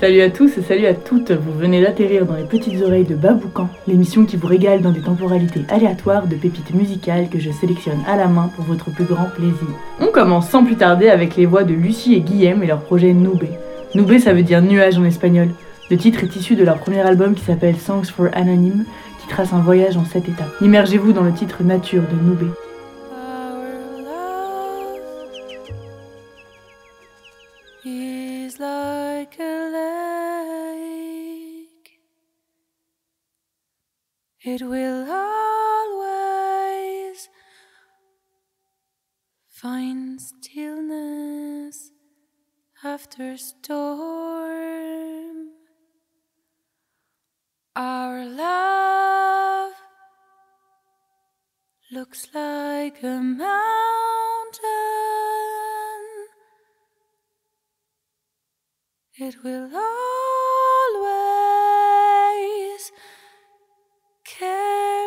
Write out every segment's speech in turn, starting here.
Salut à tous et salut à toutes, vous venez d'atterrir dans les petites oreilles de Baboucan, l'émission qui vous régale dans des temporalités aléatoires de pépites musicales que je sélectionne à la main pour votre plus grand plaisir. On commence sans plus tarder avec les voix de Lucie et Guillaume et leur projet Nube. Nube ça veut dire nuage en espagnol. Le titre est issu de leur premier album qui s'appelle Songs for Anonyme, qui trace un voyage en sept étapes. Immergez-vous dans le titre Nature de Nube. It will always find stillness after storm. Our love looks like a mountain. It will care.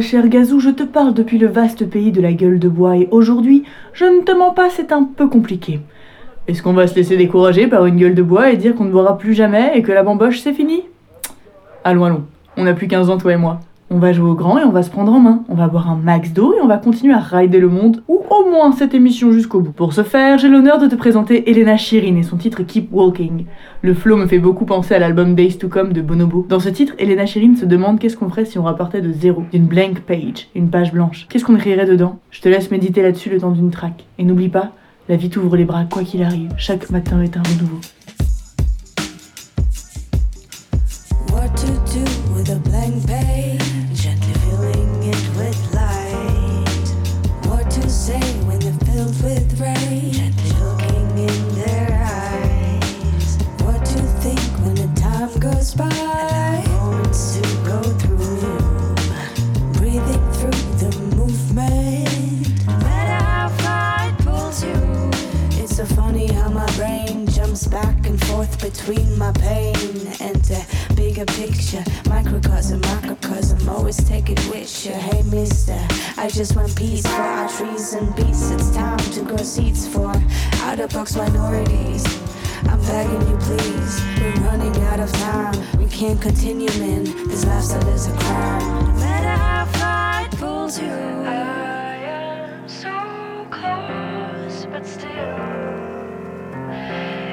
Cher Gazou, je te parle depuis le vaste pays de la gueule de bois et aujourd'hui, je ne te mens pas, c'est un peu compliqué. Est-ce qu'on va se laisser décourager par une gueule de bois et dire qu'on ne boira plus jamais et que la bamboche c'est fini? Allons, allons, on n'a plus 15 ans toi et moi. On va jouer au grand et on va se prendre en main. On va boire un max d'eau et on va continuer à rider le monde, ou au moins cette émission jusqu'au bout. Pour ce faire, j'ai l'honneur de te présenter Elena Shirin et son titre Keep Walking. Le flow me fait beaucoup penser à l'album Days to Come de Bonobo. Dans ce titre, Elena Shirin se demande qu'est-ce qu'on ferait si on repartait de zéro, d'une blank page, une page blanche. Qu'est-ce qu'on écrirait dedans? Je te laisse méditer là-dessus le temps d'une track. Et n'oublie pas, la vie t'ouvre les bras quoi qu'il arrive. Chaque matin est un renouveau. Just want peace for our trees and beasts. It's time to grow seeds for out of box minorities. I'm begging you, please. We're running out of time. We can't continue, man. This lifestyle is a crime. No matter how far it pulls you, I am so close, but still,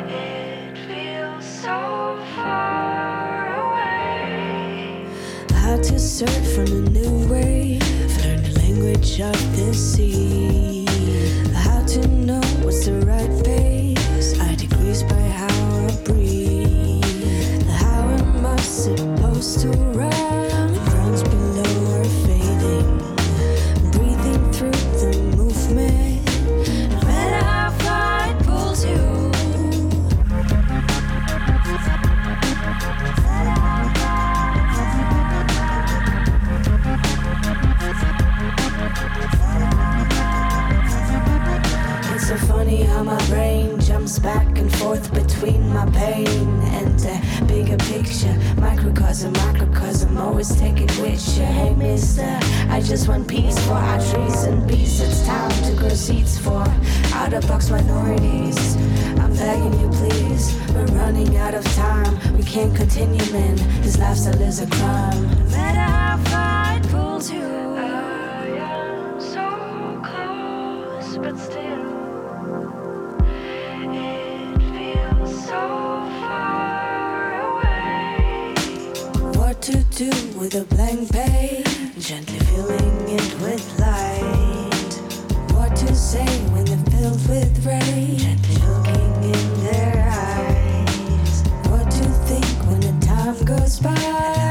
it feels so far away. How to surf on a new language of the Microcosm, macrocosm, always taking it with you. Hey, mister, I just want peace for our trees and beasts. It's time to grow seeds for out of box minorities. I'm begging you, please. We're running out of time. We can't continue, man. This lifestyle is a crime. No matter pulls you. Do with a blank page? Gently filling it with light. What to say when they're filled with rage? Gently looking in their eyes. What to think when the time goes by?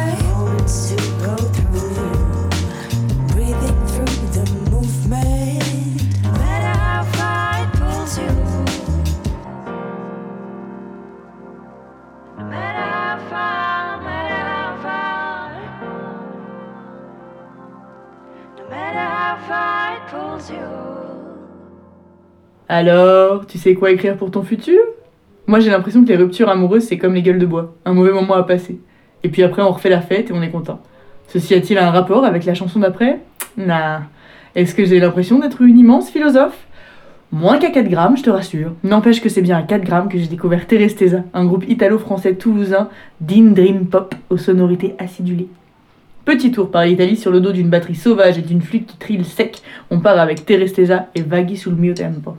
Alors, tu sais quoi écrire pour ton futur? Moi j'ai l'impression que les ruptures amoureuses c'est comme les gueules de bois, un mauvais moment à passer. Et puis après on refait la fête et on est content. Ceci a-t-il un rapport avec la chanson d'après? Nah. Est-ce que j'ai l'impression d'être une immense philosophe? Moins qu'à 4 grammes, je te rassure. N'empêche que c'est bien à 4 grammes que j'ai découvert Terestesa, un groupe italo-français toulousain d'in dream pop aux sonorités acidulées. Petit tour par l'Italie sur le dos d'une batterie sauvage et d'une flûte qui trille sec. On part avec Terestesa et Vaghi sul mio tempo.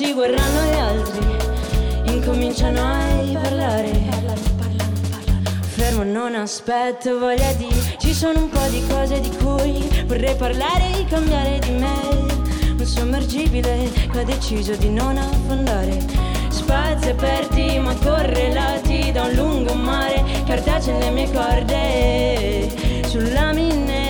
Ho persi, vorranno gli altri. Incominciano a parlare. Fermo, non aspetto voglia di. Ci sono un po' di cose di cui vorrei parlare e cambiare di me. Un sommergibile che ha deciso di non affondare. Spazi aperti ma correlati da un lungo mare. Cartacee le mie corde sulla minne.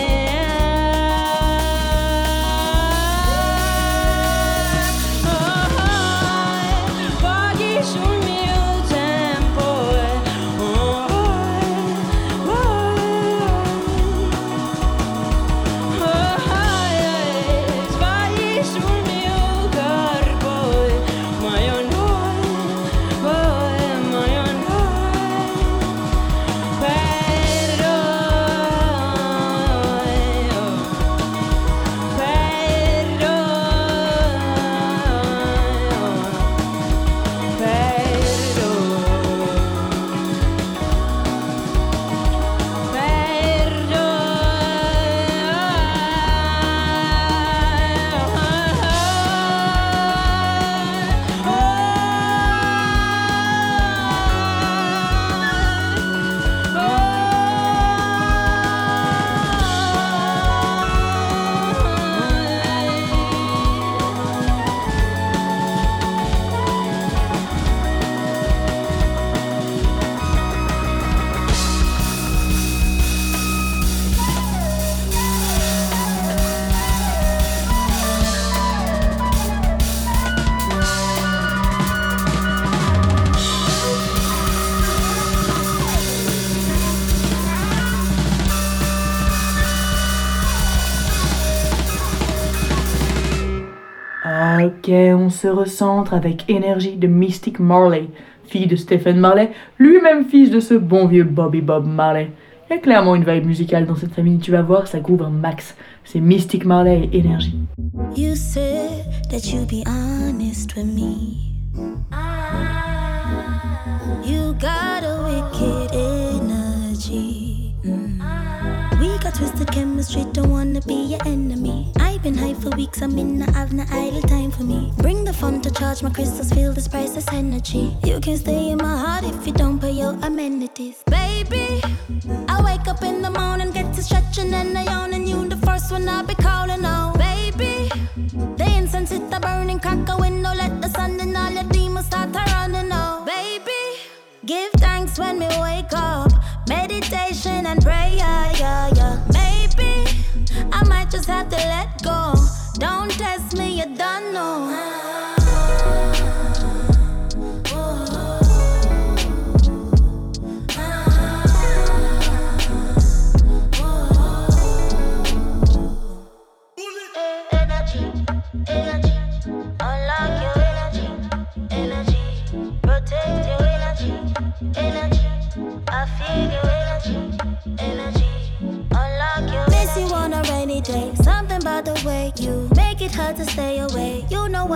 Se recentre avec énergie de Mystic Marley, fille de Stephen Marley, lui-même fils de ce bon vieux Bobby Bob Marley. Il y a clairement une vibe musicale dans cette famille, tu vas voir, ça groove un max. C'est Mystic Marley et énergie. You said that be honest with me. You got a wicked energy. Mm. We got twisted chemistry, don't wanna be your enemy. Been high for weeks, I'm in, I have no idle time for me. Bring the fun to charge, my crystals feel this priceless energy. You can stay in my heart if you don't pay your amenities. Baby, I wake up in the morning, get to stretching and I yawn, and you the first one I'll be calling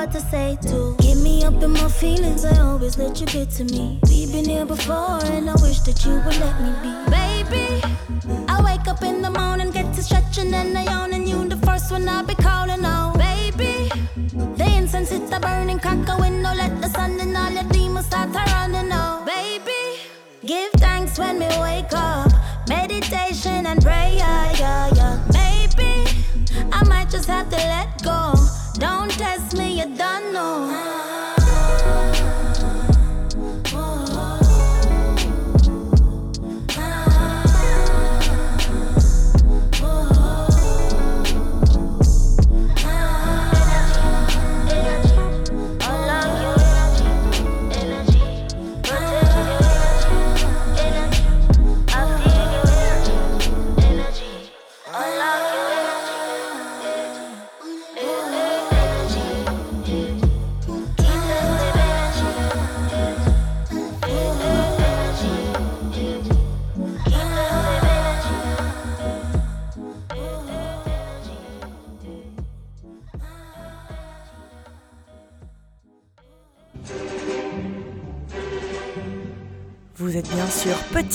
what to say to get me up in my feelings. I always let you get to me. We've been here before, and I wish that you would let me be, baby. I wake up in the morning, get to stretching and I yawn, and you the first one I'll be calling on, baby. The incense hit the burning crack a window, let the sun and all your demons start to running out, baby. Give thanks when we wake up, meditation and prayer, yeah, yeah. Maybe I might just have to let go. Don't test me, you don't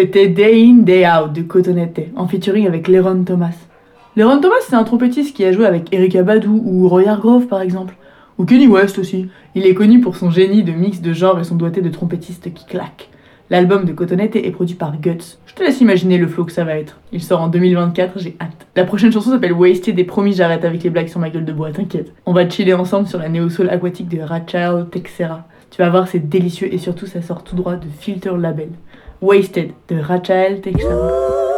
C'était Day In, Day Out de Cotonette, en featuring avec Leron Thomas. Leron Thomas, c'est un trompettiste qui a joué avec Erika Badu ou Roy Hargrove par exemple, ou Kenny West aussi. Il est connu pour son génie de mix de genre et son doigté de trompettiste qui claque. L'album de Cotonette est produit par Guts. Je te laisse imaginer le flow que ça va être. Il sort en 2024, j'ai hâte. La prochaine chanson s'appelle Wasted et promis j'arrête avec les blagues sur ma gueule de bois, t'inquiète. On va chiller ensemble sur la néo-soul aquatique de Rachel Texera. Tu vas voir, c'est délicieux et surtout ça sort tout droit de Filter Label. Wasted de Rachel Texas.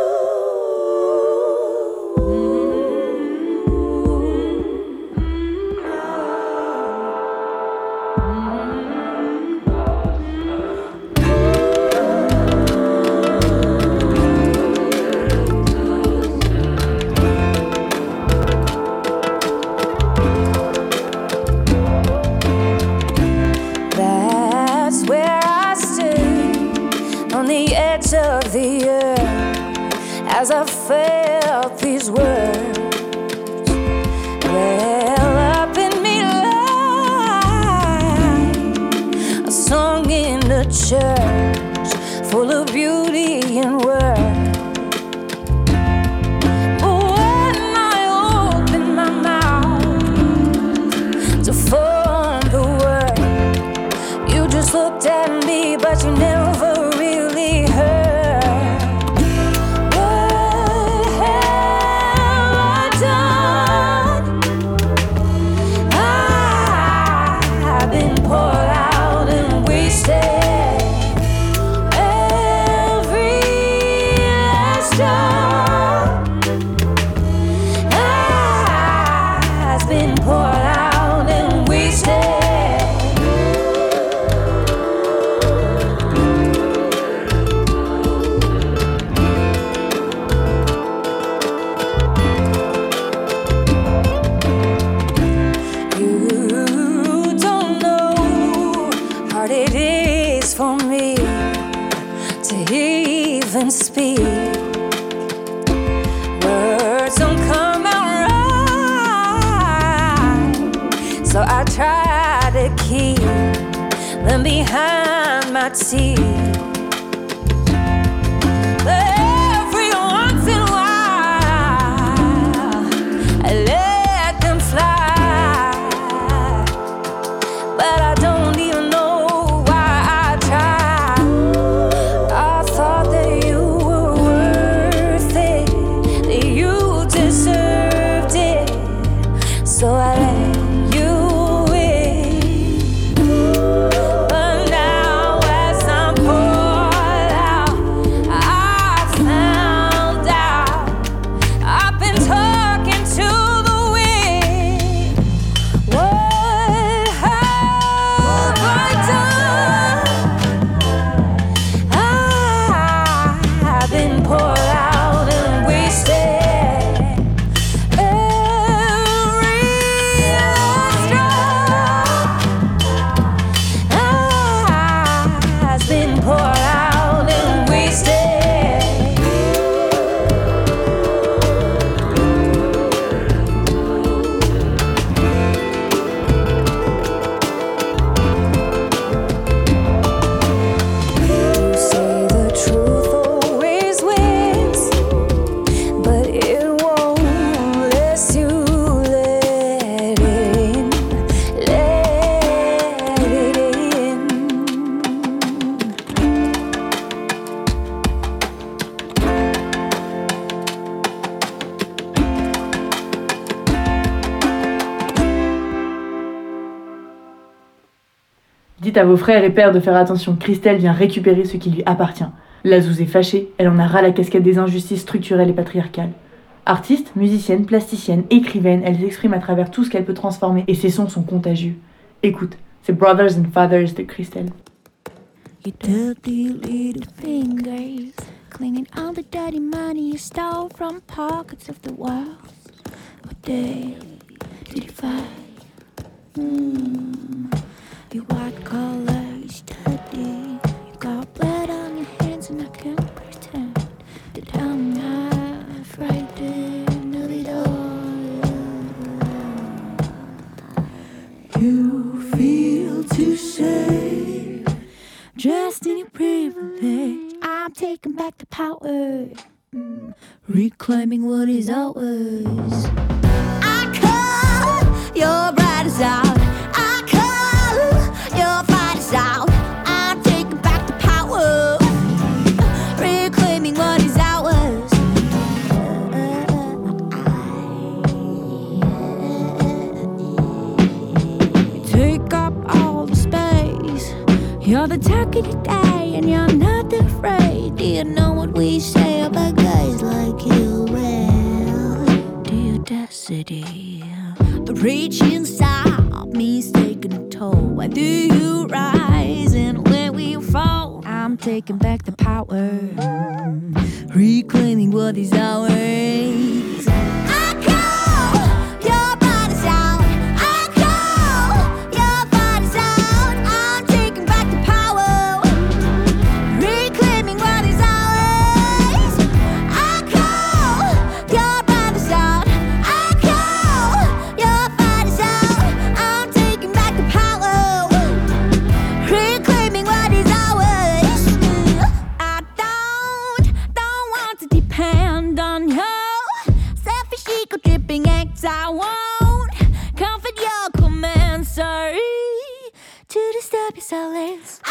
À vos frères et pères de faire attention, Christelle vient récupérer ce qui lui appartient. La Zouze est fâchée, elle en a ras la casquette des injustices structurelles et patriarcales. Artiste, musicienne, plasticienne, écrivaine, elle s'exprime à travers tout ce qu'elle peut transformer et ses sons sont contagieux. Écoute, c'est Brothers and Fathers de Christelle. Your white collar is dirty. You got blood on your hands, and I can't pretend that I'm not frightened of it all. You feel too safe. Dressed in your privilege, I'm taking back the power, Mm, reclaiming what is ours. I call your brothers out. You're the talk of the day, and you're not afraid. Do you know what we say about guys like you? Well, the audacity, the reach inside me's taking a toll. Why do you rise and when we fall? I'm taking back the power, reclaiming what is ours. Solace.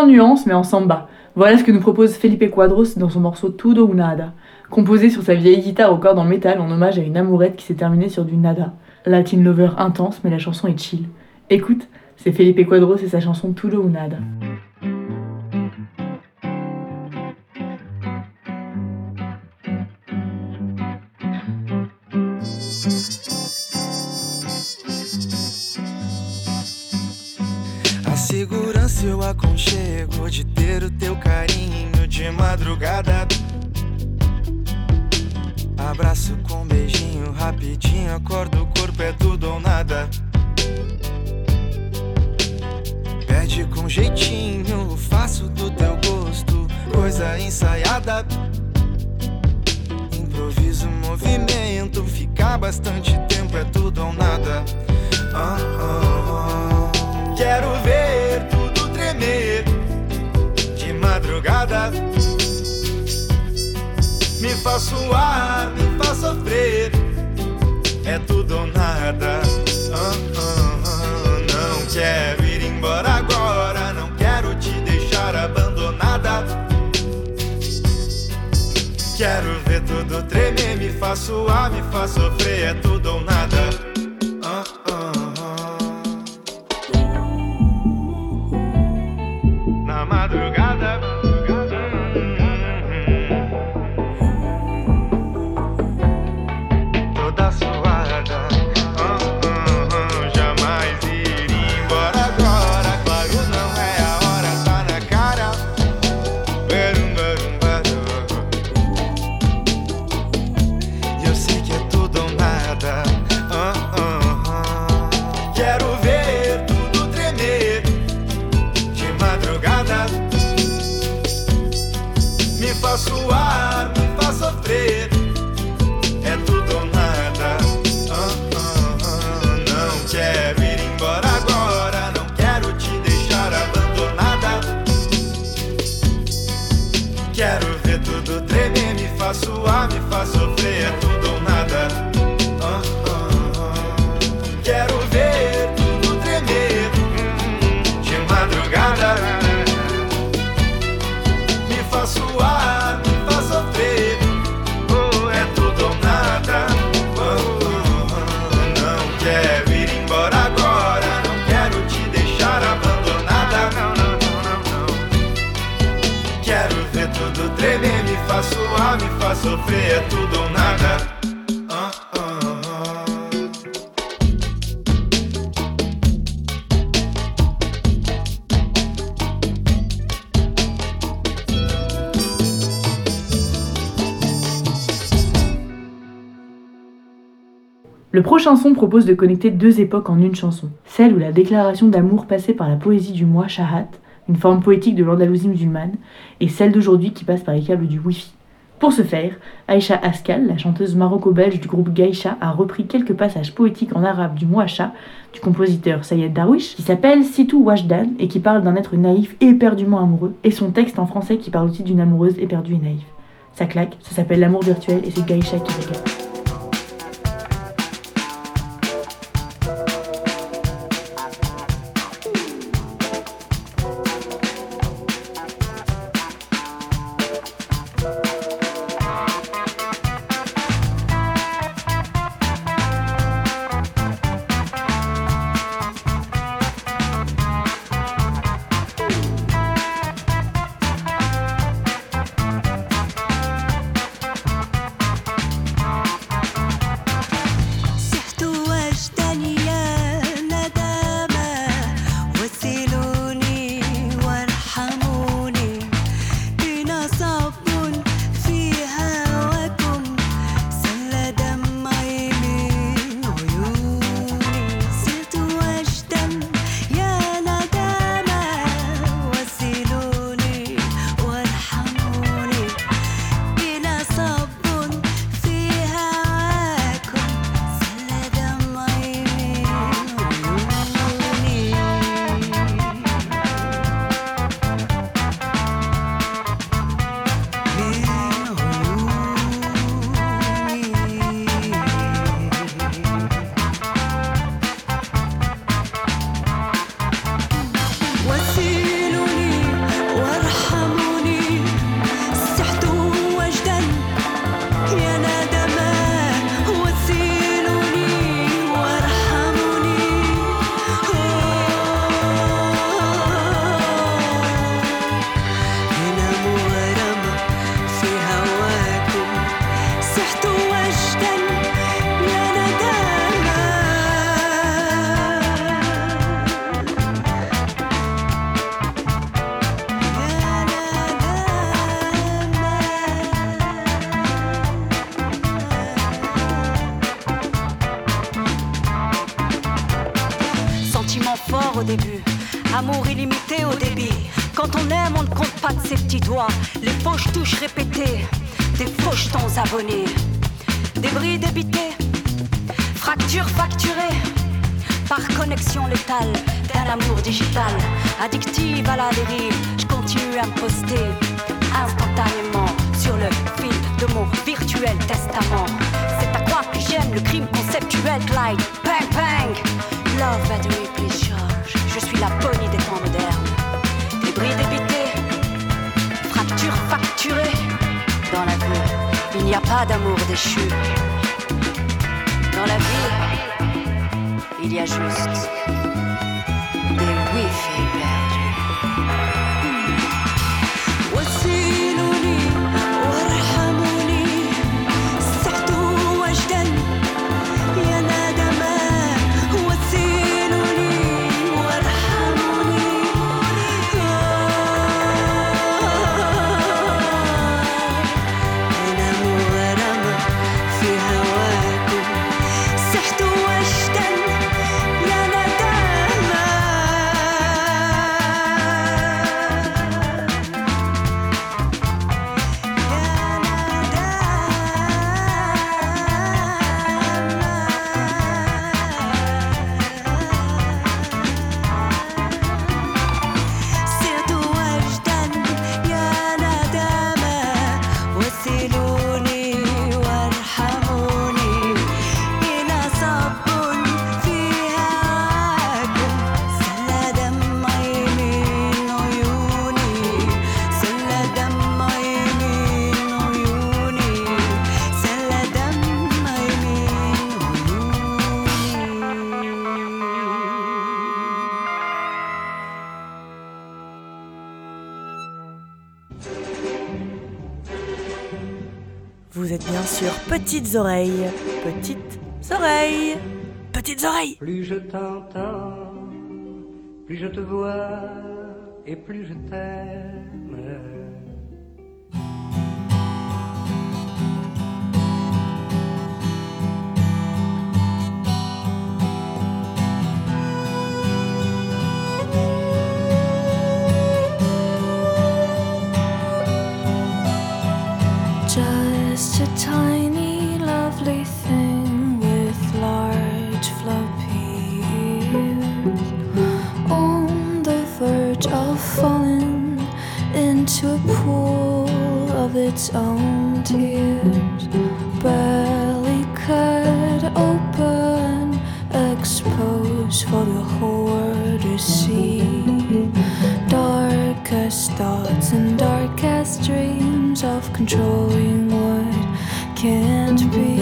Sans nuance mais en samba. Voilà ce que nous propose Felipe Quadros dans son morceau Tudo ou Nada, composé sur sa vieille guitare au cordes en métal en hommage à une amourette qui s'est terminée sur du nada. Latin lover intense mais la chanson est chill. Écoute, c'est Felipe Quadros et sa chanson Tudo ou Nada. Aconchego, de ter o teu carinho de madrugada. Abraço com beijinho, rapidinho, acorda o corpo, é tudo ou nada. Pede com jeitinho, faço do teu gosto, coisa ensaiada. Improviso movimento, fica bastante tempo, é tudo ou nada. Ah, ah, ah. Quero ver madrugada. Me faz suar, me faz sofrer. É tudo ou nada. Ah, ah, ah. Não quero ir embora agora. Não quero te deixar abandonada. Quero ver tudo tremer. Me faz suar, me faz sofrer. É tudo ou nada. Le prochain son propose de connecter deux époques en une chanson. Celle où la déclaration d'amour passait par la poésie du moi shahat, une forme poétique de l'Andalousie musulmane, et celle d'aujourd'hui qui passe par les câbles du Wi-Fi. Pour ce faire, Aïcha Askal, la chanteuse maroco-belge du groupe Gaïcha, a repris quelques passages poétiques en arabe du Mouacha du compositeur Sayed Darwish, qui s'appelle Sitou Wajdan et qui parle d'un être naïf et éperdument amoureux, et son texte en français qui parle aussi d'une amoureuse éperdue et naïve. Ça claque, ça s'appelle L'amour virtuel et c'est Gaïcha qui regarde. Au début. Amour illimité au débit. Quand on aime, on ne compte pas de ses petits doigts. Les fauches touches répétées, des fauches tons abonnés. Débris débités, fractures facturées. Par connexion létale d'un amour digital. Addictive à la dérive, je continue à me poster instantanément sur le fil de mon virtuel testament. C'est à croire que j'aime le crime conceptuel, Clyde. Bang bang! Love please charge. Je suis la bonnie des temps modernes. Débris débités, fractures facturées. Dans la vie, il n'y a pas d'amour déchu. Dans la vie, il y a juste petites oreilles. Petites oreilles. Petites oreilles. Plus je t'entends, plus je te vois et plus je t'aime. Just a tiny, into a pool of its own tears. Barely cut open, exposed for the whole to see. Darkest thoughts and darkest dreams of controlling what can't be.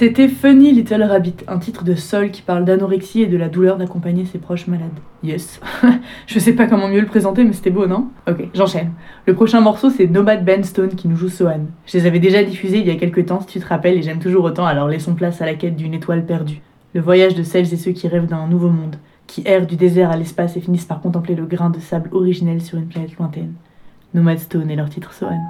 C'était Funny Little Rabbit, un titre de Sol qui parle d'anorexie et de la douleur d'accompagner ses proches malades. Yes. Je sais pas comment mieux le présenter, mais c'était beau, non? Ok, j'enchaîne. Le prochain morceau, c'est Nomad Ben Stone qui nous joue Sohan. Je les avais déjà diffusés il y a quelques temps, si tu te rappelles, et j'aime toujours autant, alors laissons place à la quête d'une étoile perdue. Le voyage de celles et ceux qui rêvent d'un nouveau monde, qui errent du désert à l'espace et finissent par contempler le grain de sable originel sur une planète lointaine. Nomad Stone et leur titre Sohan.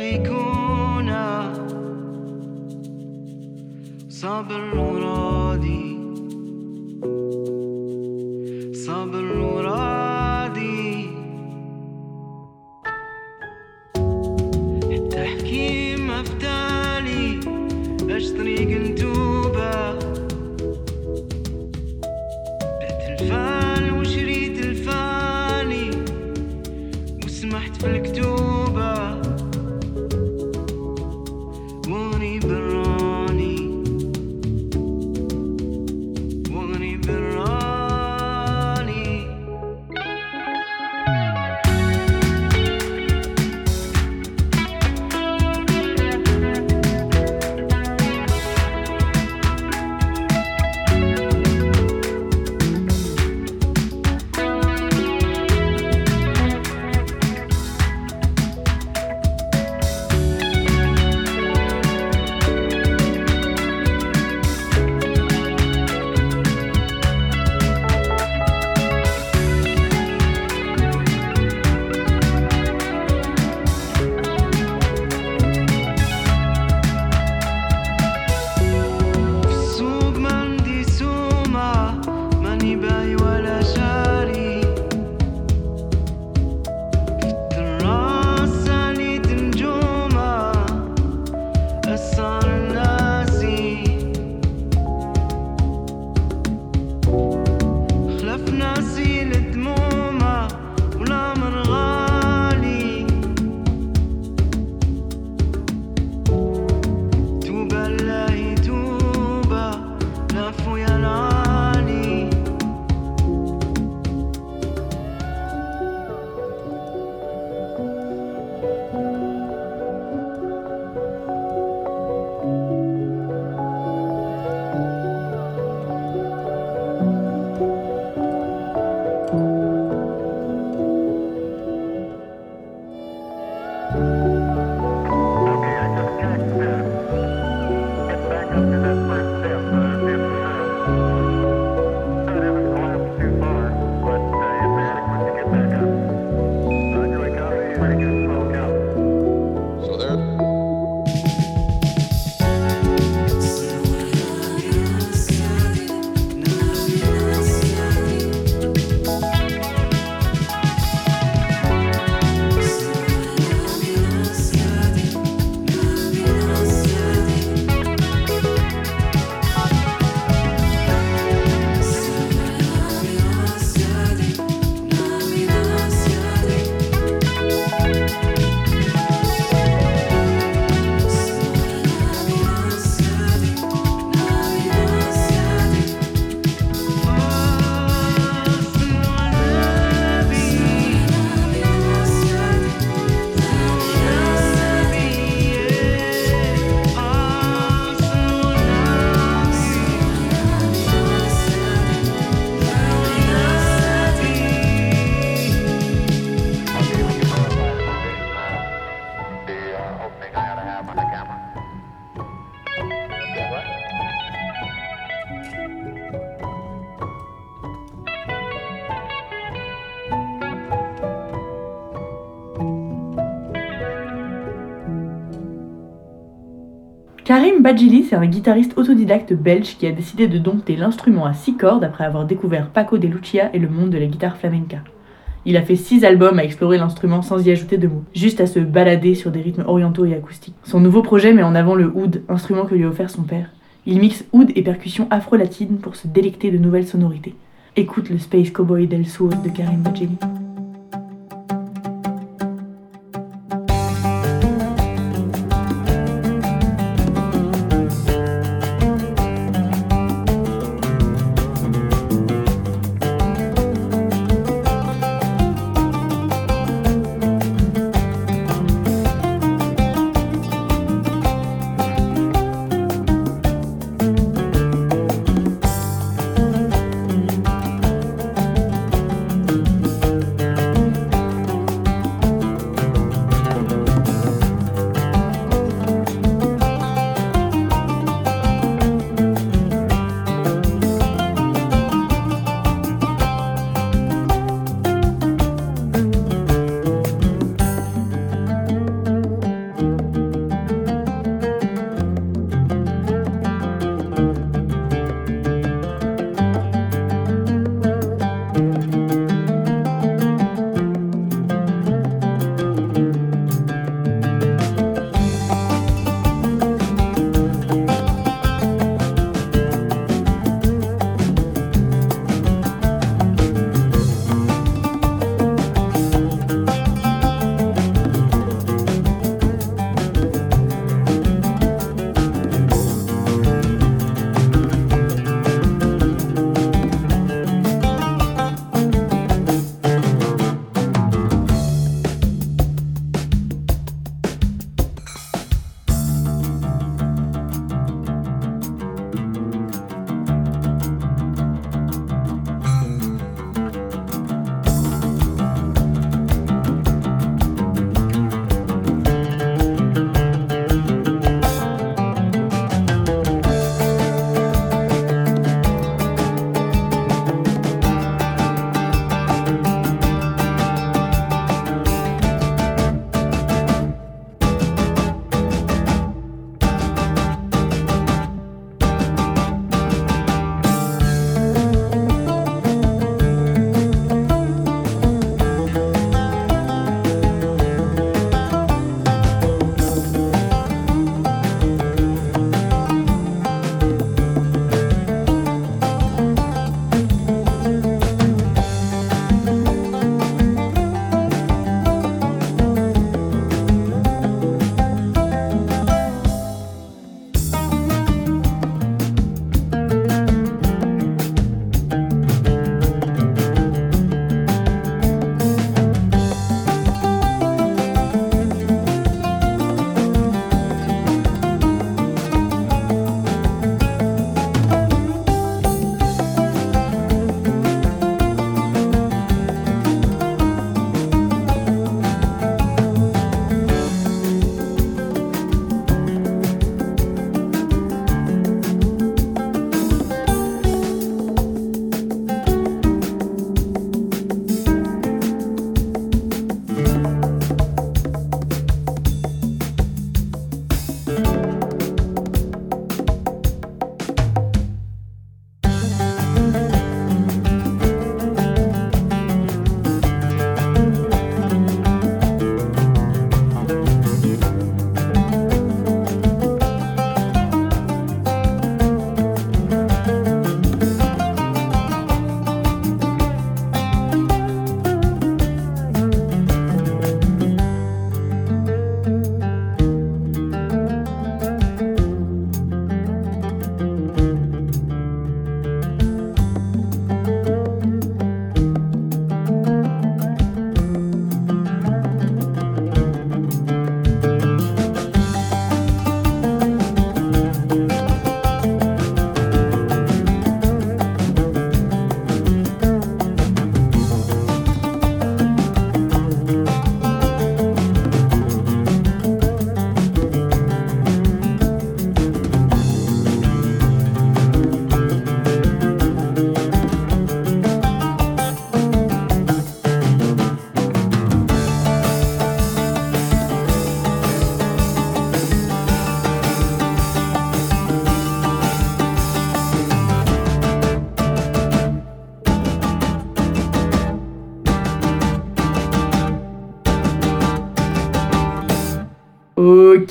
يخفقونا صبر مرادي صبر مرادي التحكيم مفتالي باش طريق انتو Karim Badjili, c'est un guitariste autodidacte belge qui a décidé de dompter l'instrument à six cordes après avoir découvert Paco de Lucia et le monde de la guitare flamenca. Il a fait 6 albums à explorer l'instrument sans y ajouter de mots, juste à se balader sur des rythmes orientaux et acoustiques. Son nouveau projet met en avant le oud, instrument que lui a offert son père. Il mixe oud et percussions afro-latines pour se délecter de nouvelles sonorités. Écoute le Space Cowboy del Sur de Karim Bajeli.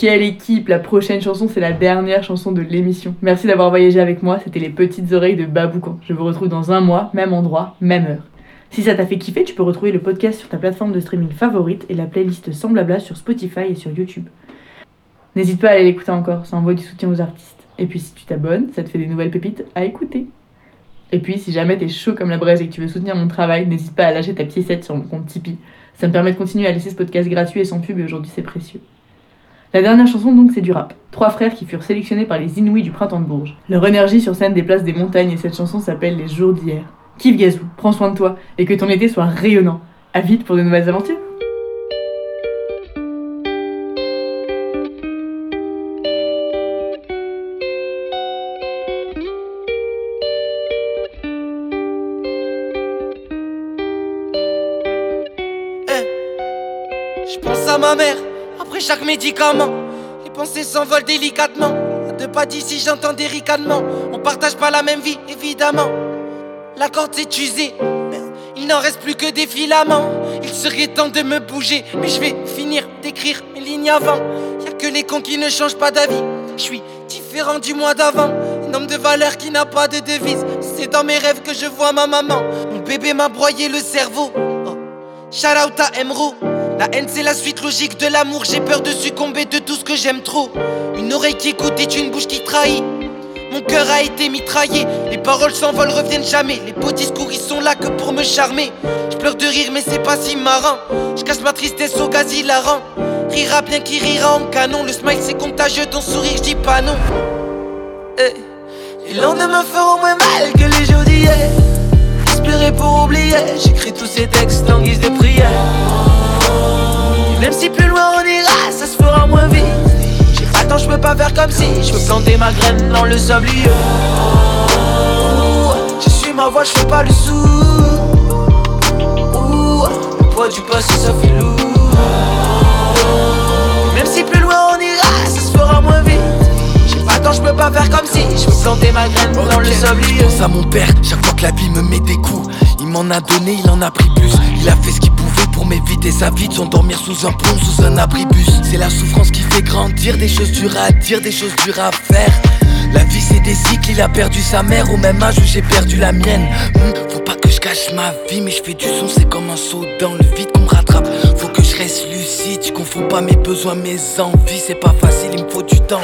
Ok l'équipe, la prochaine chanson c'est la dernière chanson de l'émission. Merci d'avoir voyagé avec moi, c'était les petites oreilles de Baboucan. Je vous retrouve dans un mois, même endroit, même heure. Si ça t'a fait kiffer, tu peux retrouver le podcast sur ta plateforme de streaming favorite et la playlist sans blabla sur Spotify et sur YouTube. N'hésite pas à aller l'écouter encore, ça envoie du soutien aux artistes. Et puis si tu t'abonnes, ça te fait des nouvelles pépites à écouter. Et puis si jamais t'es chaud comme la braise et que tu veux soutenir mon travail, n'hésite pas à lâcher ta piécette sur mon compte Tipeee. Ça me permet de continuer à laisser ce podcast gratuit et sans pub et aujourd'hui c'est précieux. La dernière chanson donc c'est du rap. Trois frères qui furent sélectionnés par les Inouïs du printemps de Bourges. Leur énergie sur scène déplace des montagnes et cette chanson s'appelle Les jours d'hier. Kiffe Gazou, prends soin de toi et que ton été soit rayonnant. À vite pour de nouvelles aventures Je pense à ma mère, après chaque médicament. Les pensées s'envolent délicatement. À deux pas d'ici, j'entends des ricanements. On partage pas la même vie, évidemment. La corde s'est usée. Il n'en reste plus que des filaments. Il serait temps de me bouger, mais je vais finir d'écrire mes lignes avant. Y a que les cons qui ne changent pas d'avis. Je suis différent du mois d'avant. Un homme de valeur qui n'a pas de devise. C'est dans mes rêves que je vois ma maman. Mon bébé m'a broyé le cerveau. Oh. Shout out. La haine c'est la suite logique de l'amour. J'ai peur de succomber de tout ce que j'aime trop. Une oreille qui écoute est une bouche qui trahit. Mon cœur a été mitraillé. Les paroles s'envolent, reviennent jamais. Les beaux discours ils sont là que pour me charmer. Je pleure de rire mais c'est pas si marrant. Je cache ma tristesse au gaz hilarant. Rira bien qui rira en canon. Le smile c'est contagieux, ton sourire je dis pas non. Eh. Les lendemains feront moins mal que les jours d'hier. Espérer pour oublier. J'écris tous ces textes en guise de prière. Même si plus loin on ira, ça se fera moins vite. Temps, je peux pas faire comme si je peux planter ma graine dans le sablier. Je suis ma voix, je fais pas le sourd. Ouh, Le poids du passé, ça fait lourd. Même si plus loin on ira, ça se fera moins vite. Temps, je peux pas faire comme si je peux planter ma graine dans le sablier. Je pense à mon père, chaque fois que la vie me met des coups. Il m'en a donné, il en a pris plus. Il a fait ce qu'il pouvait pour m'éviter sa vie de s'endormir sous un pont, sous un abribus. C'est la souffrance qui fait grandir, des choses dures à dire, des choses dures à faire. La vie c'est des cycles, il a perdu sa mère au même âge où j'ai perdu la mienne. Hmm, faut pas que je cache ma vie, mais je fais du son, c'est comme un saut dans le vide qu'on me rattrape. Faut que je reste lucide, je confonds pas mes besoins, mes envies, c'est pas facile, il me faut du temps.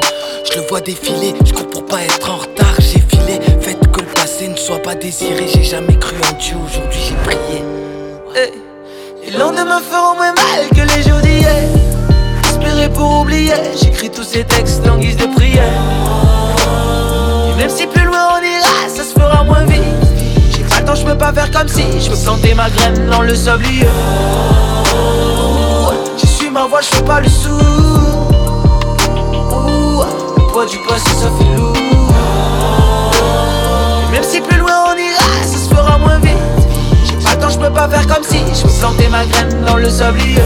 Je le vois défiler, je cours pour pas être en retard, j'ai filé. Faites que le passé ne soit pas désiré, j'ai jamais cru en Dieu, aujourd'hui j'ai prié. Eh, Les lendemains feront moins mal que les jours d'hier. Espérer pour oublier, j'écris tous ces textes en guise de prière. Et même si plus loin on ira, ça se fera moins vite. J'ai pas le temps, je peux pas faire comme si je planter ma graine dans le sablier. Je suis ma voix, je fais pas le. Ouh, Le poids du passé, ça fait lourd. Et même si plus loin on ira, ça se fera moins vite. Temps, je peux pas faire comme si je peux planter ma graine dans le sablier.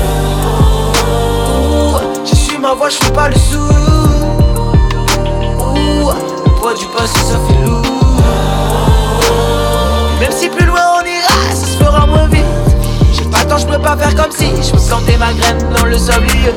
Je suis ma voix, je fais pas le. Ouh, Le poids du passé, ça fait lourd. Même si plus loin on ira, ça se fera moins vite. J'ai pas le temps, je peux pas faire comme si je peux planter ma graine dans le sablier.